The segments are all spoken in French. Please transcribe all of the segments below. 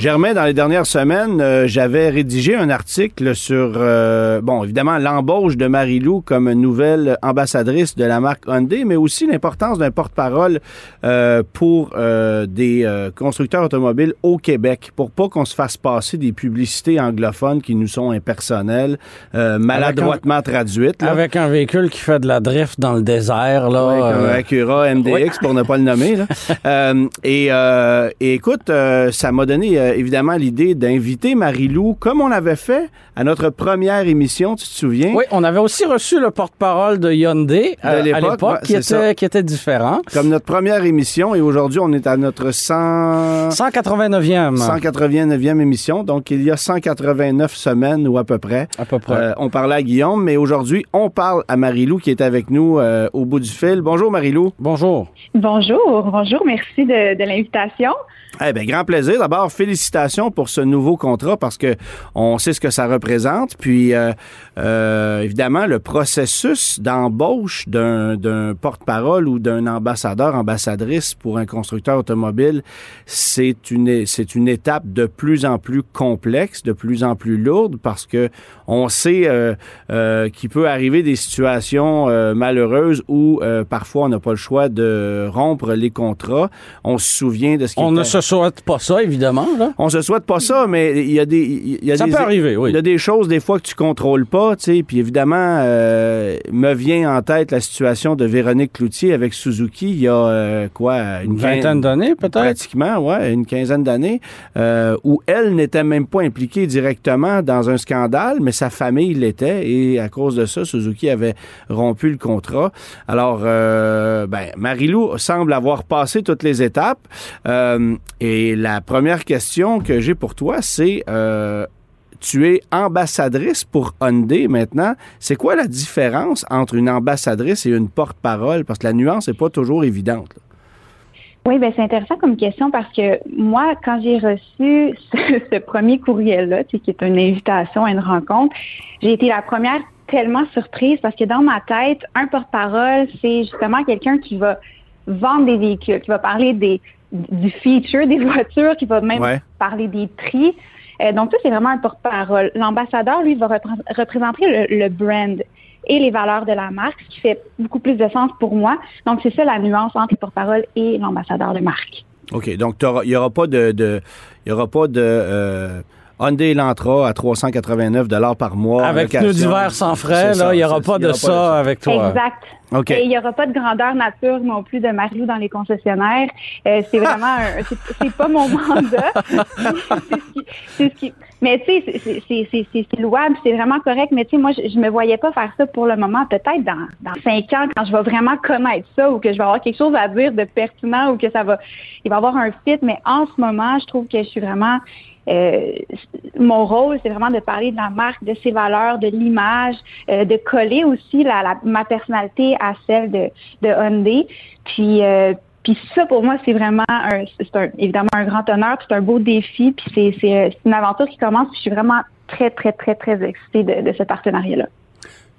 Germain, dans les dernières semaines, euh, j'avais rédigé un article sur, euh, bon, évidemment, l'embauche de Marie-Lou comme nouvelle ambassadrice de la marque Hyundai, mais aussi l'importance d'un porte-parole euh, pour des constructeurs automobiles au Québec, pour pas qu'on se fasse passer des publicités anglophones qui nous sont impersonnelles, maladroitement traduites. Avec un véhicule qui fait de la drift dans le désert, là. un Acura MDX, pour ne pas le nommer. Là. et, et, écoute, ça m'a donné euh, évidemment l'idée d'inviter Marie-Lou, comme on l'avait fait à notre première émission, tu te souviens? Oui, on avait aussi reçu le porte-parole de Hyundai à, l'époque, qui, était, qui était différent. Comme notre première émission, et aujourd'hui, on est à notre 100... 189e. 189e émission, donc il y a 189 semaines ou à peu près. À peu près. Euh, on parlait à Guillaume, mais aujourd'hui, on parle à Marie-Lou qui est avec nous euh, au bout du fil. Bonjour Marie-Lou. Bonjour. Bonjour, bonjour, merci de, de l'invitation. Eh bien, grand plaisir. D'abord, félicitations pour ce nouveau contrat parce que on sait ce que ça représente. Puis, euh, euh, évidemment, le processus d'embauche d'un porte-parole ou d'un ambassadeur, ambassadrice pour un constructeur automobile, c'est une, c'est une étape de plus en plus complexe, de plus en plus lourde parce que on sait euh, qu'il peut arriver des situations malheureuses où parfois on n'a pas le choix de rompre les contrats. On se souvient de ce qui on souhaite pas ça, évidemment. Là. On se souhaite pas ça, mais il y a des. Il y a ça des, peut arriver, oui. Il y a des choses, des fois, que tu contrôles pas, tu sais. Puis évidemment, euh, me vient en tête la situation de Véronique Cloutier avec Suzuki il y a euh, quoi Une vingtaine d'années, peut-être? Pratiquement, ouais, une quinzaine d'années, euh, où elle n'était même pas impliquée directement dans un scandale, mais sa famille l'était. Et à cause de ça, Suzuki avait rompu le contrat. Alors, ben, Marilou semble avoir passé toutes les étapes. Et la première question que j'ai pour toi, c'est euh, tu es ambassadrice pour Hyundai maintenant. C'est quoi la différence entre une ambassadrice et une porte-parole? Parce que la nuance n'est pas toujours évidente. Oui, ben c'est intéressant comme question parce que moi, quand j'ai reçu ce, premier courriel-là, qui est une invitation à une rencontre, j'ai été la première tellement surprise parce que dans ma tête, un porte-parole, c'est justement quelqu'un qui va vendre des véhicules, qui va parler des, du feature des voitures, qui va même parler des prix. Euh, donc, ça, c'est vraiment un porte-parole. L'ambassadeur, lui, va représenter le, brand et les valeurs de la marque, ce qui fait beaucoup plus de sens pour moi. Donc, c'est ça la nuance entre le porte-parole et l'ambassadeur de marque. OK. Donc, il n'y aura pas de... de y aura pas de euh, Hyundai Elantra à 389 par mois. Avec pneus d'hiver sans frais, il n'y aura pas de ça avec toi. Exact. Et il n'y aura pas de grandeur nature non plus de Mario dans les concessionnaires. Euh, c'est vraiment, c'est pas mon mandat. c'est ce qui, mais tu sais, c'est louable, c'est vraiment correct. Mais tu sais, moi, je, ne me voyais pas faire ça pour le moment. Peut-être dans, dans cinq ans, quand je vais vraiment connaître ça ou que je vais avoir quelque chose à dire de pertinent ou que ça va, il va y avoir un fit. Mais en ce moment, je trouve que je suis vraiment euh, mon rôle, c'est vraiment de parler de la marque, de ses valeurs, de l'image, euh, de coller aussi la, ma personnalité à celle de, de Hyundai. Puis, euh, puis ça, pour moi, c'est vraiment un, c'est un, évidemment un grand honneur, c'est un beau défi, puis c'est, c'est, une aventure qui commence. Puis je suis vraiment très, très, très, très excitée de, de ce partenariat-là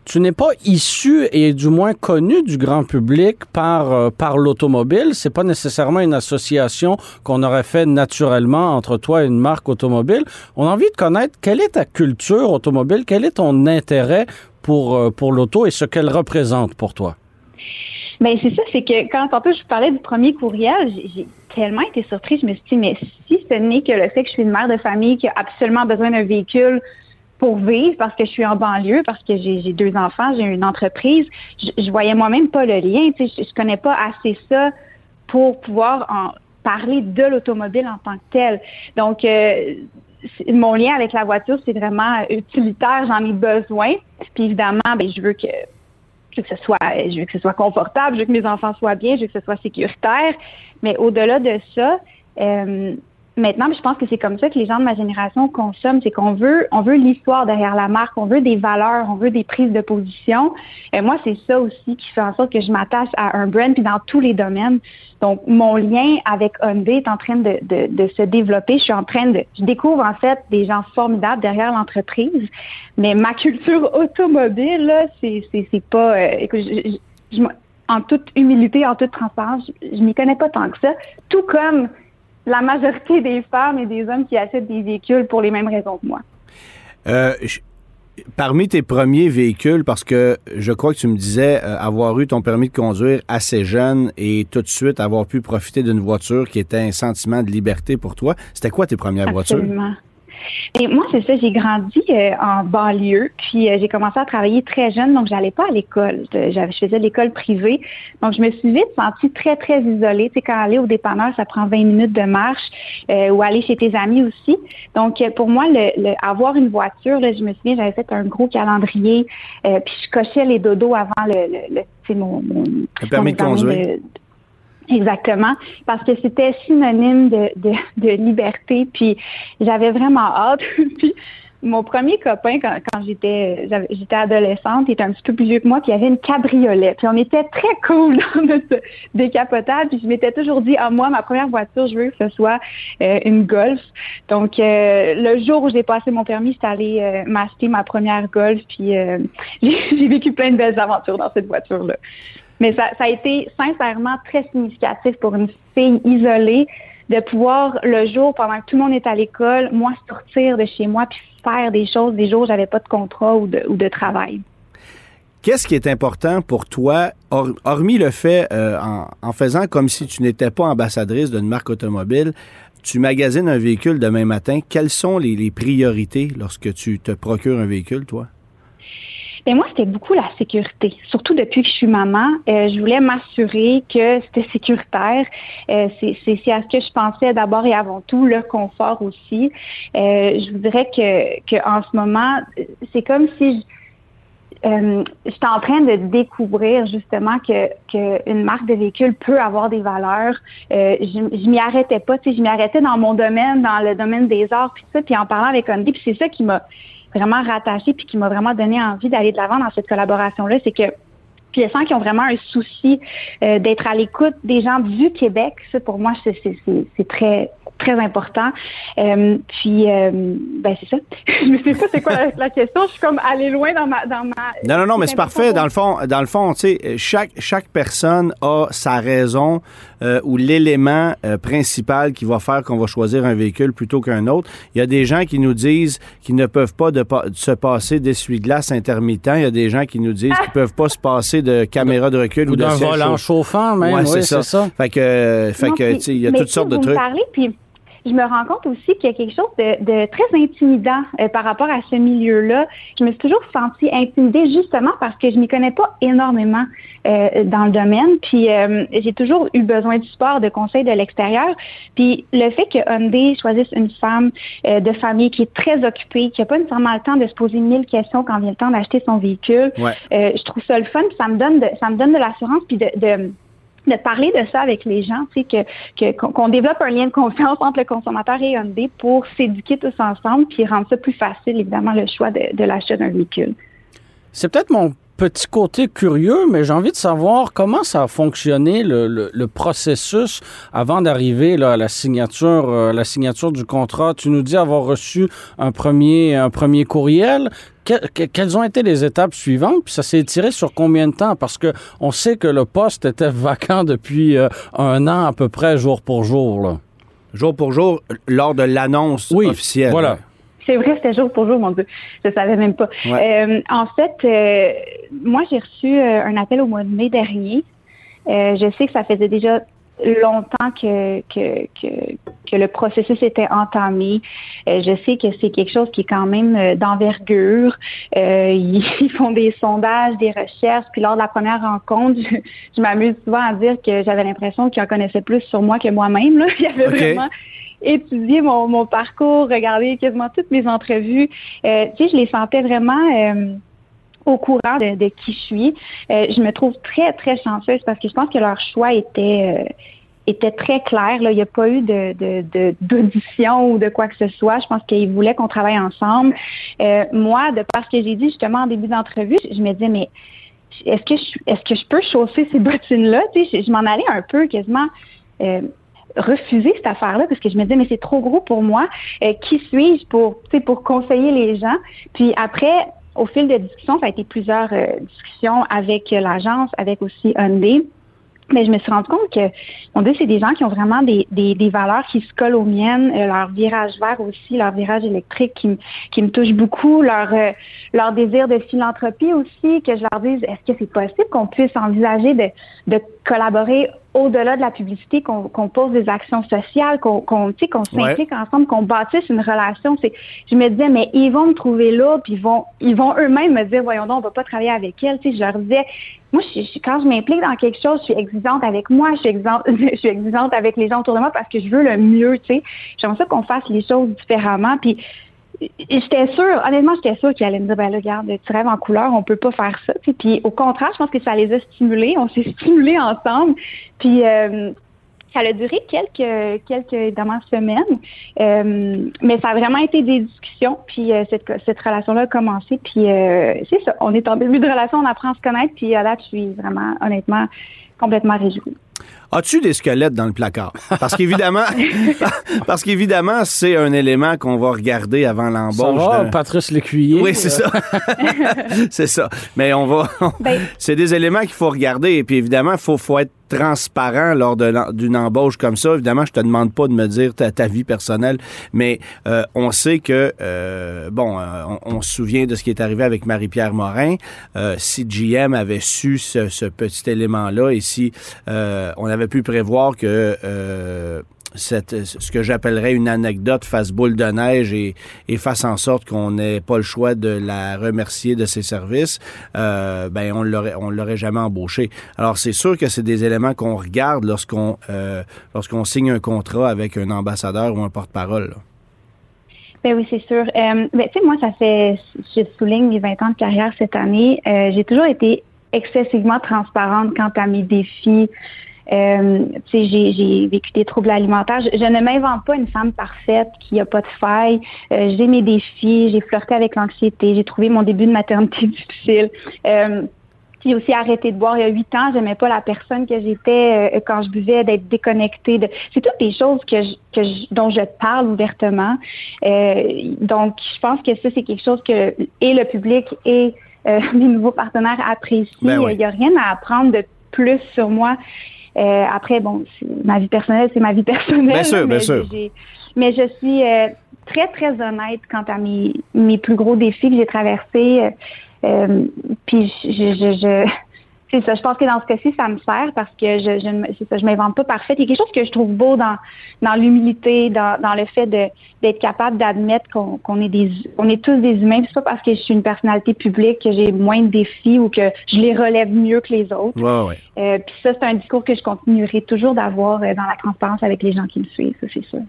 tu n'es pas issu et du moins connu du grand public par, euh, par l'automobile. C'est pas nécessairement une association qu'on aurait fait naturellement entre toi et une marque automobile. On a envie de connaître quelle est ta culture automobile, quel est ton intérêt pour, euh, pour l'auto et ce qu'elle représente pour toi. Ben, c'est ça, c'est que quand tantôt je parlais du premier courriel, j'ai tellement été surprise. Je me suis dit, mais si ce n'est que le fait que je suis une mère de famille qui a absolument besoin d'un véhicule pour vivre parce que je suis en banlieue, parce que j'ai deux enfants, j'ai une entreprise. Je, je voyais moi-même pas le lien. Tu sais, je, je connais pas assez ça pour pouvoir en parler de l'automobile en tant que tel. Donc, euh, mon lien avec la voiture, c'est vraiment utilitaire. J'en ai besoin. Puis évidemment, ben, je veux que je veux que ce soit, je veux que ce soit confortable, je veux que mes enfants soient bien, je veux que ce soit sécuritaire. Mais au-delà de ça, euh, maintenant, je pense que c'est comme ça que les gens de ma génération consomment, c'est qu'on veut, on veut l'histoire derrière la marque, on veut des valeurs, on veut des prises de position. Et moi, c'est ça aussi qui fait en sorte que je m'attache à un brand, puis dans tous les domaines. Donc, mon lien avec Hyundai est en train de, de, se développer. Je suis en train de, je découvre en fait des gens formidables derrière l'entreprise, mais ma culture automobile, là, c'est, c'est, c'est pas, euh, écoute, je, en toute humilité, en toute transparence, je, je m'y connais pas tant que ça. Tout comme la majorité des femmes et des hommes qui achètent des véhicules pour les mêmes raisons que moi. Euh, parmi tes premiers véhicules, parce que je crois que tu me disais euh, avoir eu ton permis de conduire assez jeune et tout de suite avoir pu profiter d'une voiture qui était un sentiment de liberté pour toi, c'était quoi tes premières Absolument. voitures? Et moi, c'est ça, j'ai grandi euh, en banlieue, puis euh, j'ai commencé à travailler très jeune, donc j'allais pas à l'école. Je, faisais l'école privée. Donc, je me suis vite sentie très, très isolée. Tu sais, quand aller au dépanneur, ça prend 20 minutes de marche, euh, ou aller chez tes amis aussi. Donc, pour moi, le, avoir une voiture, là, je me souviens, j'avais fait un gros calendrier, puis je cochais les dodos avant le, le, mon, mon, le permis de conduire. Exactement, parce que c'était synonyme de, liberté, puis j'avais vraiment hâte. puis mon premier copain, quand, j'étais adolescente, il était un petit peu plus vieux que moi, puis il avait une cabriolet. Puis on était très cool dans notre décapotable. Puis je m'étais toujours dit, ah moi, ma première voiture, je veux que ce soit euh, une Golf. Donc euh, le jour où j'ai passé mon permis, j'étais allée euh, m'acheter ma première Golf. Puis j'ai vécu plein de belles aventures dans cette voiture-là. Mais ça, a été sincèrement très significatif pour une fille isolée de pouvoir, le jour, pendant que tout le monde est à l'école, moi, sortir de chez moi puis faire des choses des jours où j'avais pas de contrat ou de, travail. Qu'est-ce qui est important pour toi, hormis le fait, euh, en, faisant comme si tu n'étais pas ambassadrice d'une marque automobile, tu magasines un véhicule demain matin, quelles sont les priorités lorsque tu te procures un véhicule, toi? Ben moi, c'était beaucoup la sécurité. Surtout depuis que je suis maman, euh, je voulais m'assurer que c'était sécuritaire. Euh, c'est à ce que je pensais d'abord et avant tout, le confort aussi. Euh, je voudrais que, que en ce moment, c'est comme si je, j'étais en train de découvrir justement que, que une marque de véhicule peut avoir des valeurs. Je, je m'y arrêtais pas, tu sais, je m'y arrêtais dans mon domaine, dans le domaine des arts, puis ça, puis en parlant avec Andy, puis c'est ça qui m'a vraiment rattaché puis qui m'a vraiment donné envie d'aller de l'avant dans cette collaboration-là, c'est que puis je sens qu'ils ont vraiment un souci euh, d'être à l'écoute des gens du Québec. Ça, pour moi, c'est très très important. Euh, puis, euh, ben c'est ça. je ne sais pas c'est quoi la, question. Je suis comme allée loin dans ma... Dans ma non, non, non, mais c'est parfait. Dans le fond, dans le fond, tu sais, chaque, chaque personne a sa raison euh, ou l'élément euh, principal qui va faire qu'on va choisir un véhicule plutôt qu'un autre. Il y a des gens qui nous disent qu'ils ne peuvent pas de, se passer d'essuie-glace intermittent. Il y a des gens qui nous disent qu'ils ne peuvent pas se passer de caméra de recul ou, ou d'un volant chauffant, même. Ouais, oui, c'est ça. Fait que, fait que, il y a toutes sortes de trucs je me rends compte aussi qu'il y a quelque chose de, très intimidant euh, par rapport à ce milieu-là. Je me suis toujours sentie intimidée justement parce que je m'y connais pas énormément euh, dans le domaine. Puis euh, j'ai toujours eu besoin de support, de conseils de l'extérieur. Puis le fait que Hyundai choisisse une femme de famille qui est très occupée, qui n'a pas nécessairement le temps de se poser mille questions quand vient le temps d'acheter son véhicule, je trouve ça le fun. Puis ça me donne de, ça me donne de l'assurance puis de de parler de ça avec les gens, tu sais, qu'on développe un lien de confiance entre le consommateur et Hyundai pour s'éduquer tous ensemble, puis rendre ça plus facile, évidemment, le choix de, de l'achat d'un véhicule. C'est peut-être mon petit côté curieux, mais j'ai envie de savoir comment ça a fonctionné le, le, processus avant d'arriver à la signature, euh, la signature du contrat. Tu nous dis avoir reçu un premier, un premier courriel. quelles ont été les étapes suivantes? Puis ça s'est étiré sur combien de temps? Parce que on sait que le poste était vacant depuis euh, un an à peu près, jour pour jour. Là. Jour pour jour, lors de l'annonce oui, officielle. Voilà. C'est vrai, c'était jour pour jour, mon Dieu. Je savais même pas. Euh, en fait, euh, moi, j'ai reçu euh, un appel au mois de mai dernier. je sais que ça faisait déjà longtemps que, que, que, que le processus était entamé. je sais que c'est quelque chose qui est quand même d'envergure. ils, font des sondages, des recherches. Puis lors de la première rencontre, je, m'amuse souvent à dire que j'avais l'impression qu'ils en connaissaient plus sur moi que moi-même. Il y avait vraiment étudier mon, mon parcours, regarder quasiment toutes mes entrevues. Euh, tu sais, je les sentais vraiment euh, au courant de, de, qui je suis. Euh, je me trouve très, très chanceuse parce que je pense que leur choix était était très clair. Là. Il n'y a pas eu de, de, d'audition ou de quoi que ce soit. Je pense qu'il voulait qu'on travaille ensemble. Euh, moi, de par ce que j'ai dit justement en début d'entrevue, je me disais, mais est-ce que je, est-ce que je peux chausser ces bottines-là? Tu sais, je, m'en allais un peu quasiment. Euh, refuser cette affaire-là parce que je me disais mais c'est trop gros pour moi. Euh, qui suis-je pour pour conseiller les gens? Puis après, au fil des discussions, ça a été plusieurs discussions avec l'agence, avec aussi Hyundai. Mais je me suis rendu compte que, on dit, c'est des gens qui ont vraiment des, des, des, valeurs qui se collent aux miennes, euh, leur virage vert aussi, leur virage électrique qui, qui me touche beaucoup, leur, euh, leur désir de philanthropie aussi, que je leur dise, est-ce que c'est possible qu'on puisse envisager de, de collaborer au-delà de la publicité, qu'on pose des actions sociales, qu'on qu'on s'implique ensemble, qu'on bâtisse une relation. Je me disais, mais ils vont me trouver là, puis ils vont, ils vont eux-mêmes me dire, voyons donc, on va pas travailler avec elle. Tu sais, je leur disais, moi, je, quand je m'implique dans quelque chose, je suis exigeante avec moi, je suis exigeante, je suis exigeante avec les gens autour de moi parce que je veux le mieux. Tu sais, j'aimerais ça qu'on fasse les choses différemment. Puis j'étais sûre, honnêtement, j'étais sûre qu'ils allaient me dire, ben là, regarde, tu rêves en couleur, on peut pas faire ça. Puis au contraire, je pense que ça les a stimulés. On s'est stimulés ensemble. Puis euh, ça a duré quelques, quelques évidemment, semaines. Euh, mais ça a vraiment été des discussions. Puis euh, cette, cette relation-là a commencé. Puis c'est ça. On est en début de relation, on apprend à se connaître. Puis là, je suis vraiment, honnêtement, complètement réjouie. As-tu des squelettes dans le placard? Parce qu'évidemment, parce qu'évidemment, c'est un élément qu'on va regarder avant l'embauche. Ça va, Patrice Lécuyer. Oui, c'est ça. c'est ça. Mais on va. Ben c'est des éléments qu'il faut regarder. Et puis évidemment, il faut, faut être transparent lors d'une embauche comme ça. Évidemment, je te demande pas de me dire ta, ta vie personnelle, mais euh, on sait que, euh, bon, euh, on, se souvient de ce qui est arrivé avec Marie-Pierre Morin. si GM avait su ce, ce petit élément-là et si on avait pu prévoir que cette, ce que j'appellerais une anecdote fasse boule de neige et, et fasse en sorte qu'on n'ait pas le choix de la remercier de ses services, euh, ben on l'aurait on l'aurait jamais embauché. Alors c'est sûr que c'est des éléments qu'on regarde lorsqu'on euh, lorsqu'on signe un contrat avec un ambassadeur ou un porte-parole. Ben oui, c'est sûr. Euh, ben, tu sais, moi, ça fait, je souligne mes 20 ans de carrière cette année. Euh, j'ai toujours été excessivement transparente quant à mes défis, euh, j'ai vécu des troubles alimentaires. Je, ne m'invente pas une femme parfaite qui a pas de faille. Euh, j'ai mes défis, j'ai flirté avec l'anxiété, j'ai trouvé mon début de maternité difficile. Euh, j'ai aussi arrêté de boire il y a huit ans. J'aimais pas la personne que j'étais euh, quand je buvais, d'être déconnectée. De... C'est toutes des choses que, que dont je parle ouvertement. Euh, donc, je pense que ça, c'est quelque chose que et le public et euh, mes nouveaux partenaires apprécient. Ben il n'y a rien à apprendre de plus sur moi. Euh, après, bon, ma vie personnelle, c'est ma vie personnelle. Bien sûr, bien sûr. Mais je suis euh, très, très honnête quant à mes, mes plus gros défis que j'ai traversés. Euh, puis je, je, je c'est ça. Je pense que dans ce cas-ci, ça me sert parce que je je, ça, je m'invente pas parfaite. Il y a quelque chose que je trouve beau dans dans l'humilité, dans, dans le fait de d'être capable d'admettre qu'on qu'on est des on est tous des humains. C'est pas parce que je suis une personnalité publique que j'ai moins de défis ou que je les relève mieux que les autres. Ouais, ouais. Euh, puis ça, c'est un discours que je continuerai toujours d'avoir euh, dans la transparence avec les gens qui me suivent. Ça, c'est sûr.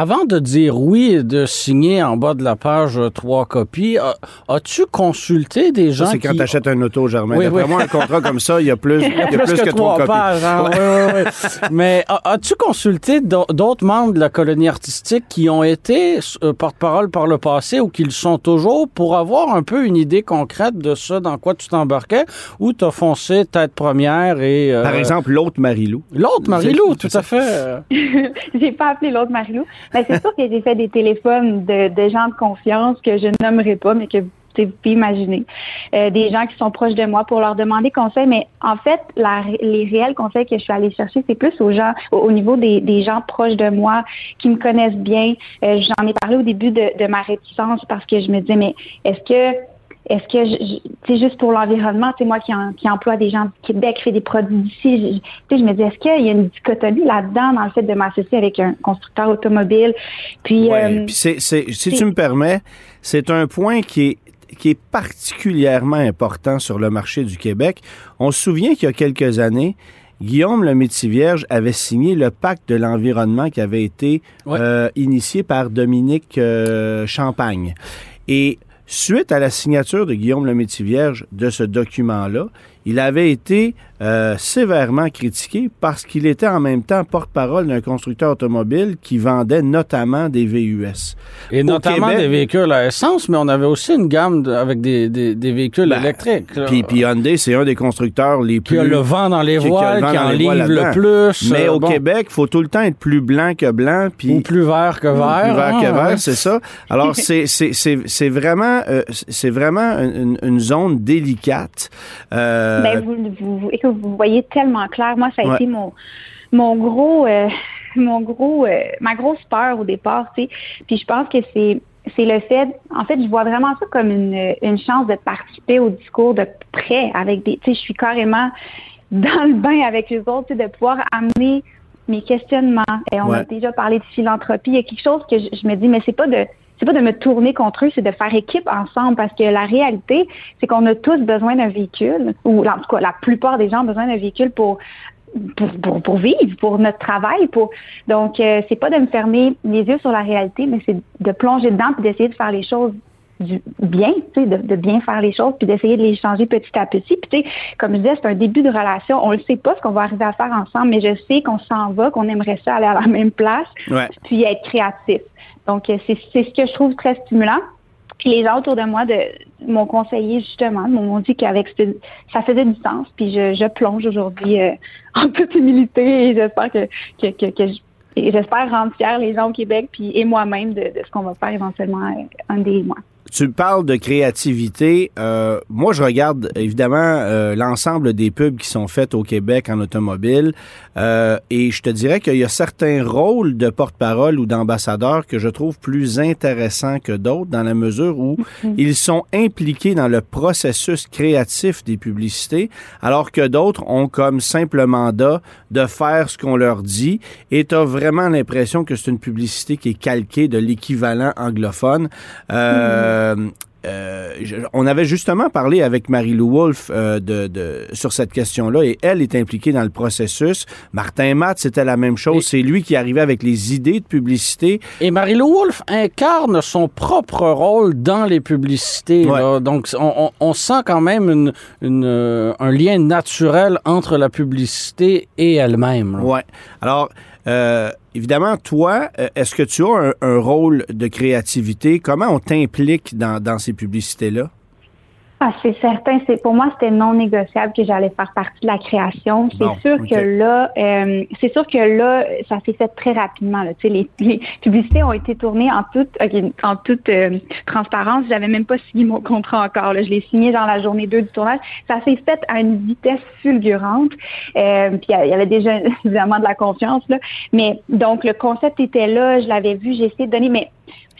Avant de dire oui et de signer en bas de la page euh, trois copies, as-tu consulté des gens C'est quand tu achètes un auto, Germain. Oui, D'après moi, un contrat comme ça, il y a plus, il y a plus, que, trois, pages. Hein? Oui, oui, Mais as-tu consulté d'autres membres de la colonie artistique qui ont été euh, porte-parole par le passé ou qui le sont toujours pour avoir un peu une idée concrète de ça, dans quoi tu t'embarquais, ou t'as foncé tête première et... Euh, par exemple, l'autre Marilou. L'autre Marilou, tout à fait. J'ai pas appelé l'autre Marilou. Ben, c'est sûr que j'ai fait des téléphones de, de, gens de confiance que je nommerai pas, mais que vous pouvez imaginer. Euh, des gens qui sont proches de moi pour leur demander conseil. Mais en fait, la, les réels conseils que je suis allée chercher, c'est plus aux gens, au, niveau des, des, gens proches de moi, qui me connaissent bien. Euh, J'en ai parlé au début de, de ma réticence parce que je me disais, mais est-ce que est-ce que c'est juste pour l'environnement, c'est moi qui, qui emploie des gens du Québec, qui fait des produits d'ici, je, je me dis est-ce qu'il y a une dichotomie là-dedans dans le fait de m'associer avec un constructeur automobile? Puis, euh, si tu me permets, c'est un point qui est qui est particulièrement important sur le marché du Québec. On se souvient qu'il y a quelques années, Guillaume le Métivierge avait signé le pacte de l'environnement qui avait été euh, initié par Dominique euh, Champagne. Et suite à la signature de Guillaume Lemaitre-Vierge de ce document-là, il avait été euh, sévèrement critiqué parce qu'il était en même temps porte-parole d'un constructeur automobile qui vendait notamment des VUS. Et Au notamment Québec- des véhicules à essence, mais on avait aussi une gamme de- avec des, des, des véhicules Ben, électriques. Puis, Hyundai, c'est un des constructeurs les plus... qui a le vent dans les qui- qui voiles, qui dans en livre le plus. Mais euh, au bon. Québec, il faut tout le temps être plus blanc que blanc. Puis Ou plus vert que vert. Plus vert hein, que vert, ouais. c'est ça. Alors, c'est, vraiment, euh, c'est vraiment une, une zone délicate. Euh, Ben, vous, vous, vous- vous voyez tellement clair. Moi, ça a Ouais. été mon, mon gros, euh, mon gros, euh, ma grosse peur au départ, tu sais. Puis je pense que c'est, c'est le fait, en fait, je vois vraiment ça comme une, une chance de participer au discours de près avec des, tu sais, je suis carrément dans le bain avec les autres, tu sais, de pouvoir amener mes questionnements. Et on a déjà parlé de philanthropie. Il y a quelque chose que je, je me dis, mais c'est pas de c'est pas de me tourner contre eux, c'est de faire équipe ensemble parce que la réalité, c'est qu'on a tous besoin d'un véhicule, ou en tout cas, la plupart des gens ont besoin d'un véhicule pour pour, pour, pour vivre, pour notre travail, pour donc euh, c'est pas de me fermer les yeux sur la réalité, mais c'est de plonger dedans puis d'essayer de faire les choses du bien, tu sais, de, de bien faire les choses, puis d'essayer de les changer petit à petit. Puis tu sais, comme je disais, c'est un début de relation. On ne sait pas ce qu'on va arriver à faire ensemble, mais je sais qu'on s'en va, qu'on aimerait ça aller à la même place, ouais. puis être créatif. Donc, euh, c'est c'est ce que je trouve très stimulant. Puis les gens autour de moi de m'ont conseillé justement, m'ont dit qu'avec ça faisait du sens. Puis je, je plonge aujourd'hui euh, en toute humilité et j'espère que, que, que, que je- et j'espère rendre fiers les gens au Québec puis et moi-même de, de ce qu'on va faire éventuellement euh, un des mois. Tu parles de créativité. Euh, moi, je regarde évidemment euh, l'ensemble des pubs qui sont faites au Québec en automobile euh, et je te dirais qu'il y a certains rôles de porte-parole ou d'ambassadeur que je trouve plus intéressants que d'autres dans la mesure où ils sont impliqués dans le processus créatif des publicités alors que d'autres ont comme simple mandat de faire ce qu'on leur dit et tu as vraiment l'impression que c'est une publicité qui est calquée de l'équivalent anglophone. Euh, euh, je- on avait justement parlé avec Marie-Lou Wolfe euh, de, de- sur cette question-là et elle est impliquée dans le processus. Martin Matt, c'était la même chose. C'est lui qui arrivait avec les idées de publicité. Et Marie-Lou Wolfe incarne son propre rôle dans les publicités. Ouais. là. Donc, on, on- on sent quand même une, une, euh, un lien naturel entre la publicité et elle-même. Ouais. Alors, euh, évidemment, toi, euh, est-ce que tu as un, rôle de créativité? Comment on t'implique dans, dans ces publicités-là? Ah, c'est certain. C'est pour moi, c'était non négociable que j'allais faire partie de la création. C'est Bon, sûr que là, euh, c'est sûr que là, ça s'est fait très rapidement. Là. Tu sais, les, les publicités ont été tournées en toute, ok, en toute euh, transparence. J'avais même pas signé mon contrat encore. Là. Je l'ai signé dans la journée 2 du tournage. Ça s'est fait à une vitesse fulgurante. Euh, puis il y avait déjà évidemment de la confiance là. Mais donc le concept était là. Je l'avais vu. J'ai essayé de donner, mais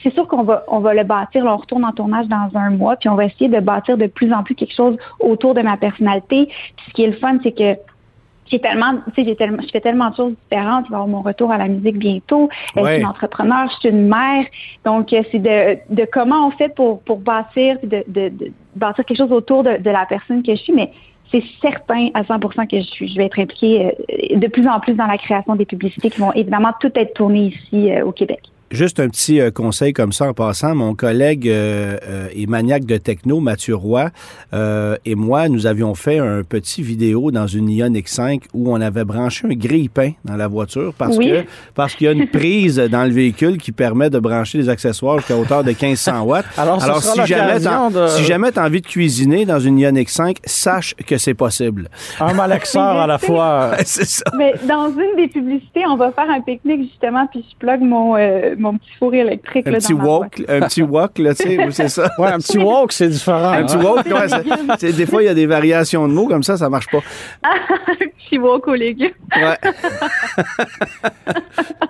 c'est sûr qu'on va on va le bâtir. Là, on retourne en tournage dans un mois, puis on va essayer de bâtir de plus en plus quelque chose autour de ma personnalité. Puis ce qui est le fun, c'est que j'ai tellement, tu sais, j'ai tellement, je fais tellement de choses différentes. Il va y avoir mon retour à la musique bientôt. Euh, Ouais. Je suis une entrepreneur, je suis une mère. Donc, euh, c'est de, de comment on fait pour, pour bâtir, de, de, de bâtir quelque chose autour de, de la personne que je suis. Mais c'est certain à 100% que je suis, je vais être impliquée euh, de plus en plus dans la création des publicités qui vont évidemment toutes être tournées ici au Québec. Juste un petit euh, conseil comme ça en passant. Mon collègue euh, euh, et maniaque de techno, Mathieu Roy, euh, et moi, nous avions fait un petit vidéo dans une Ion X5 où on avait branché un grille-pain dans la voiture parce Oui. que parce qu'il y a une prise dans le véhicule qui permet de brancher des accessoires jusqu'à hauteur de 1500 watts. Alors, si jamais de- si jamais t'as envie de cuisiner dans une Ion X5, sache que c'est possible. Un malaxeur à la fois. c'est ça. Mais dans une des publicités, on va faire un pique-nique justement, puis je plug mon, euh, mon petit four électrique. Un là, petit dans ma wok, un petit wok, là, tu sais, c'est ça. Ouais, un petit walk, c'est différent. Un petit hein. c'est- des fois, il y a des variations de mots comme ça, ça marche pas. un petit wok aux légumes. Ouais.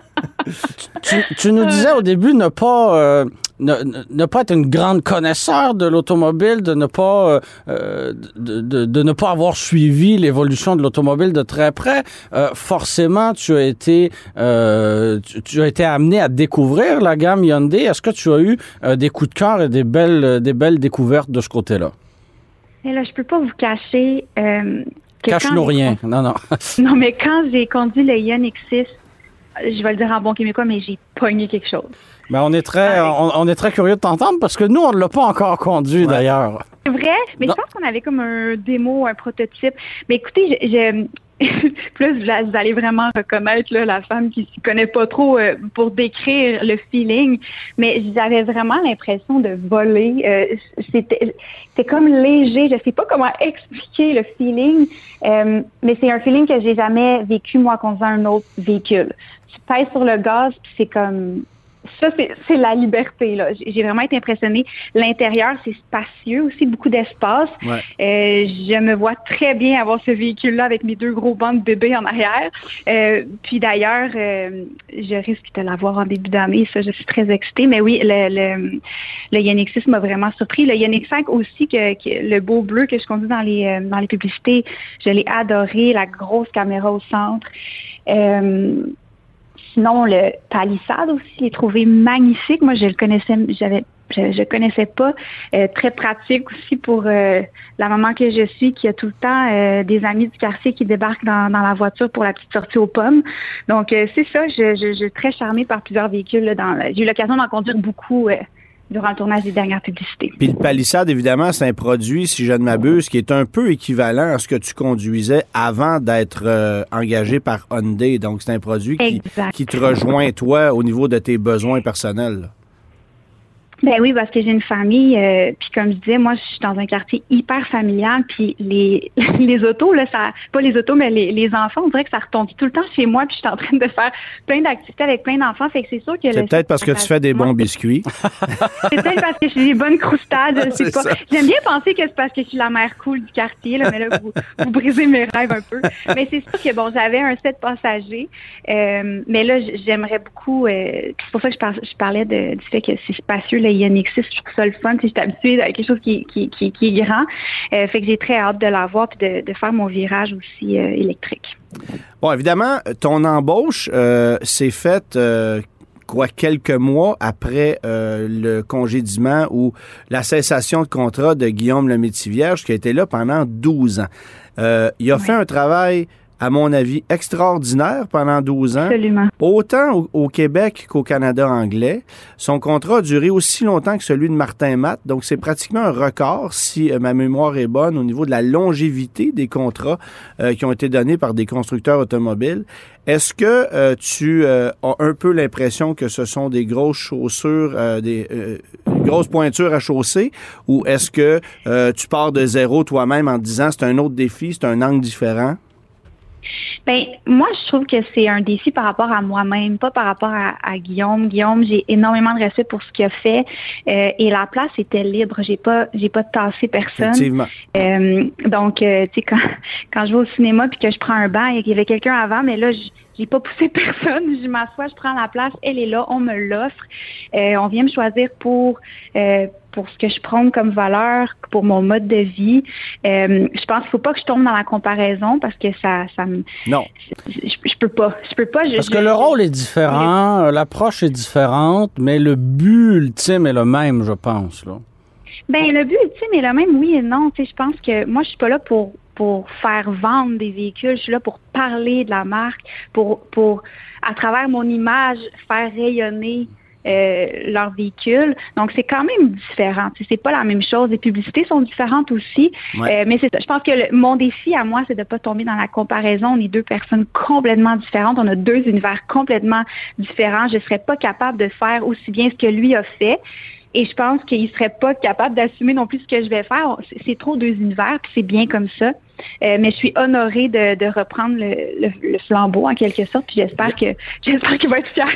tu, tu nous disais au début ne pas euh, ne, ne- pas être une grande connaisseur de l'automobile, de ne pas euh, euh, de, de- de ne pas avoir suivi l'évolution de l'automobile de très près. Euh, forcément, tu as été euh, tu, tu as été amené à découvrir la gamme Hyundai. Est-ce que tu as eu euh, des coups de cœur et des belles euh, des belles découvertes de ce côté-là? Et là, je peux pas vous cacher. Euh, Cache-nous rien. Non non. Non, mais quand j'ai conduit le Ion X6, je vais le dire en bon québécois, mais j'ai pogné quelque chose. Mais on est très, on, on est très curieux de t'entendre parce que nous, on ne l'a pas encore conduit d'ailleurs. C'est vrai, mais Non. je pense qu'on avait comme un démo, un prototype. Mais écoutez, je, je- plus vous allez vraiment reconnaître là, la femme qui s'y connaît pas trop euh, pour décrire le feeling, mais j'avais vraiment l'impression de voler. Euh, c'était, c'était comme léger. Je sais pas comment expliquer le feeling, euh, mais c'est un feeling que j'ai jamais vécu moi conduisant un autre véhicule. Tu pèses sur le gaz, puis c'est comme ça, c'est c'est la liberté. là. J'ai vraiment été impressionnée. L'intérieur, c'est spacieux aussi, beaucoup d'espace. Ouais. Euh, je me vois très bien avoir ce véhicule-là avec mes deux gros bancs de bébés en arrière. Euh, puis d'ailleurs, euh, je risque de l'avoir en début d'année. Ça, je suis très excitée. Mais oui, le, le, le Ioniq 6 m'a vraiment surpris. Le Ioniq 5 aussi, que, que le beau bleu que je conduis dans les, euh, dans les publicités, je l'ai adoré. La grosse caméra au centre. Sinon, le palissade aussi, je l'ai trouvé magnifique. Moi, je le connaissais, j'avais, je, je connaissais pas. Euh, très pratique aussi pour euh, la maman que je suis, qui a tout le temps euh, des amis du quartier qui débarquent dans, dans la voiture pour la petite sortie aux pommes. Donc, euh, c'est ça. Je, je, je suis très charmée par plusieurs véhicules. Là, dans, j'ai eu l'occasion d'en conduire beaucoup euh, durant le tournage des dernières publicités. Puis le palissade, évidemment, c'est un produit, si je ne m'abuse, qui est un peu équivalent à ce que tu conduisais avant d'être euh, engagé par Hyundai. Donc, c'est un produit qui, te rejoint, toi, au niveau de tes besoins personnels. Ben oui, parce que j'ai une famille, euh, puis comme je disais, moi, je suis dans un quartier hyper familial, puis les les autos, là, ça, pas les autos, mais les, les enfants, on dirait que ça retombe tout le temps chez moi, puis je suis en train de faire plein d'activités avec plein d'enfants, fait que c'est sûr que C'est peut-être parce que tu fais des bons biscuits. C'est peut-être parce que j'ai des bonnes croustades, je sais pas. J'aime bien penser que c'est parce que je suis la mère cool du quartier, là, mais là, vous, vous brisez mes rêves un peu. Mais c'est sûr que, bon, j'avais un set passager, euh, mais là, j'aimerais beaucoup, euh, c'est pour ça que je, par- je parlais de- du fait que c'est spacieux, le Ioniq 6, je trouve ça le fun, si je suis habituée à quelque chose qui, qui, qui, qui est grand. Euh, fait que j'ai très hâte de l'avoir puis de, de faire mon virage aussi euh, électrique. Bon, évidemment, ton embauche euh, s'est faite euh, quoi quelques mois après euh, le congédiement ou la cessation de contrat de Guillaume le Métivierge qui a été là pendant 12 ans. Euh, il a Ouais. fait un travail, à mon avis, extraordinaire pendant 12 ans. Absolument. Autant au, au Québec qu'au Canada anglais. Son contrat a duré aussi longtemps que celui de Martin Matt, donc c'est pratiquement un record, si euh, ma mémoire est bonne, au niveau de la longévité des contrats euh, qui ont été donnés par des constructeurs automobiles. Est-ce que euh, tu euh, as un peu l'impression que ce sont des grosses chaussures, euh, des euh, une grosse pointure à chausser, ou est-ce que euh, tu pars de zéro toi-même en te disant c'est un autre défi, c'est un angle différent? Ben, moi, je trouve que c'est un défi par rapport à moi-même, pas par rapport à, à Guillaume. Guillaume, j'ai énormément de respect pour ce qu'il a fait euh, et la place était libre. J'ai pas, j'ai pas tassé personne. Effectivement. Euh, donc, euh, tu sais, quand, quand je vais au cinéma puis que je prends un et qu'il y avait quelqu'un avant, mais là, je j'ai pas poussé personne. Je m'assois, je prends la place, elle est là, on me l'offre. Euh, on vient me choisir pour euh, pour ce que je prône comme valeur, pour mon mode de vie. Euh, je pense qu'il faut pas que je tombe dans la comparaison parce que ça, ça me, Non. je, je peux pas, je peux pas. je- Parce je- que le rôle est différent, l'approche est différente, mais le but ultime est le même, je pense. Là. Ben le but ultime est le même, oui et non. Tu sais, je pense que moi, je suis pas là pour pour faire vendre des véhicules. Je suis là pour parler de la marque, pour pour à travers mon image faire rayonner euh, leur véhicule. Donc c'est quand même différent. C'est pas la même chose. Les publicités sont différentes aussi. Ouais. Euh, mais c'est ça. Je pense que le- mon défi à moi, c'est de pas tomber dans la comparaison. On est deux personnes complètement différentes. On a deux univers complètement différents. Je serais pas capable de faire aussi bien ce que lui a fait. Et je pense qu'il serait pas capable d'assumer non plus ce que je vais faire. C'est- C'est trop deux univers, puis c'est bien comme ça. Euh, mais je suis honorée de, de reprendre le, le- le flambeau en quelque sorte. Puis j'espère que j'espère qu'il va être fier.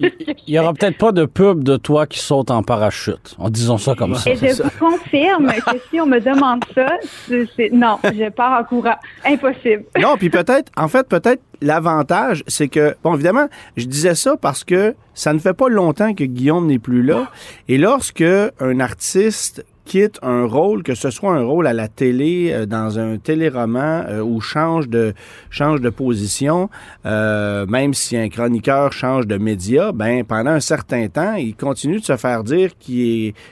De, Il y aura peut-être pas de pub de toi qui saute en parachute, en disant ça comme ça. Et je vous confirme que si on me demande ça, c'est- c'est- non, je pars en courant. Impossible. Non, puis peut-être, en fait, peut-être l'avantage, c'est que, bon, évidemment, je disais ça parce que ça ne fait pas longtemps que Guillaume n'est plus là. Et lorsque un artiste quitte un rôle, que ce soit un rôle à la télé, euh, dans un téléroman, euh, ou change de change de position, euh, même si un chroniqueur change de média, ben pendant un certain temps, il continue de se faire dire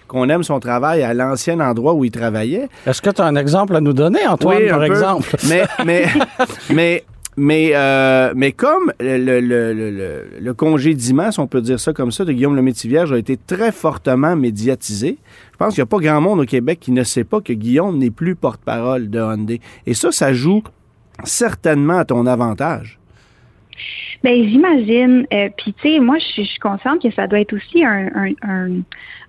qu'on aime son travail à l'ancien endroit où il travaillait. Est-ce que tu as un exemple à nous donner, Antoine, Oui, par peu. exemple? Mais, mais, mais mais, euh, mais comme le, le, le, le, on peut dire ça comme ça, de Guillaume Lemaitre-Vierge a été très fortement médiatisé, je pense qu'il n'y a pas grand monde au Québec qui ne sait pas que Guillaume n'est plus porte-parole de Hyundai. Et ça, ça joue certainement à ton avantage. Ben j'imagine. Euh, Puis tu sais, moi je suis consciente que ça doit être aussi un, un, un,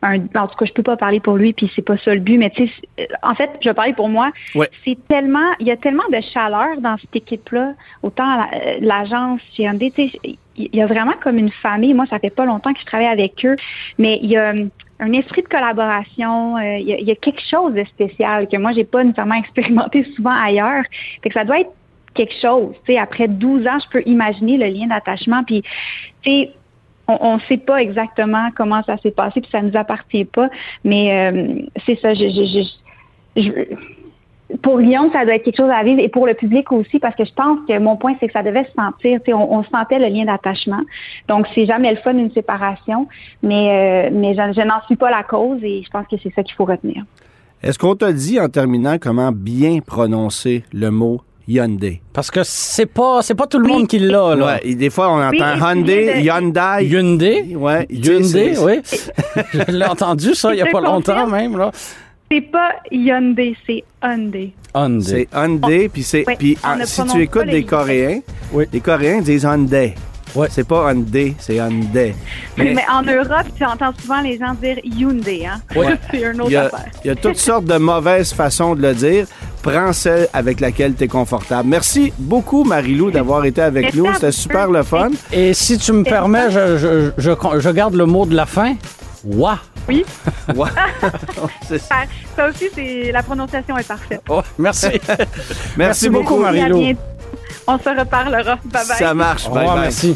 un, en tout cas je peux pas parler pour lui puis c'est pas ça le but, mais tu sais, en fait je vais parler pour moi. Ouais. C'est tellement, il y a tellement de chaleur dans cette équipe-là, autant la- euh, l'agence Hyundai, tu sais, il y a vraiment comme une famille. Moi ça fait pas longtemps que je travaille avec eux, mais il y a hum, un esprit de collaboration, euh, il, y y a quelque chose de spécial que moi j'ai pas nécessairement expérimenté souvent ailleurs. Fait que ça doit être quelque chose. Après 12 ans, je peux imaginer le lien d'attachement. Puis, tu on ne sait pas exactement comment ça s'est passé, puis ça nous appartient pas. Mais euh, c'est ça. Pour Lyon, ça doit être quelque chose à vivre et pour le public aussi, parce que je pense que mon point, c'est que ça devait se sentir. On, on sentait le lien d'attachement. Donc, c'est jamais le fun une séparation, mais, euh, mais je n'en suis pas la cause et je pense que c'est ça qu'il faut retenir. Est-ce qu'on t'a dit en terminant comment bien prononcer le mot Hyundai? Parce que c'est pas, c'est pas tout le Oui. monde qui l'a, là. Ouais, et des fois, on Oui, entend Hyundai, Hyundai. Hyundai. Ouais, Hyundai, oui. Je l'ai entendu, ça, il n'y a pas longtemps même, là. C'est pas Hyundai, c'est Hyundai. Hyundai. C'est Hyundai, puis c'est Ouais, puis ah, si tu écoutes des les- Coréens, Oui. les Coréens disent Hyundai. Ouais. C'est pas Hyundai, c'est Hyundai. Mais Mais en Europe, tu entends souvent les gens dire Hyundai, hein? Ouais. c'est une il autre y, a, affaire. il y a toutes sortes de mauvaises façons de le dire. Prends celle avec laquelle tu es confortable. Merci beaucoup, Marilou, d'avoir été avec nous. C'était super le fun. Et si tu me permets, je, je, je, je garde le mot de la fin. Wa. Oui. C'est- ça, ça aussi, c'est la prononciation est parfaite. Oh, merci. Merci, beaucoup, bientôt. On se reparlera. Bye bye. Ça marche. Au Bye revoir, bye. merci.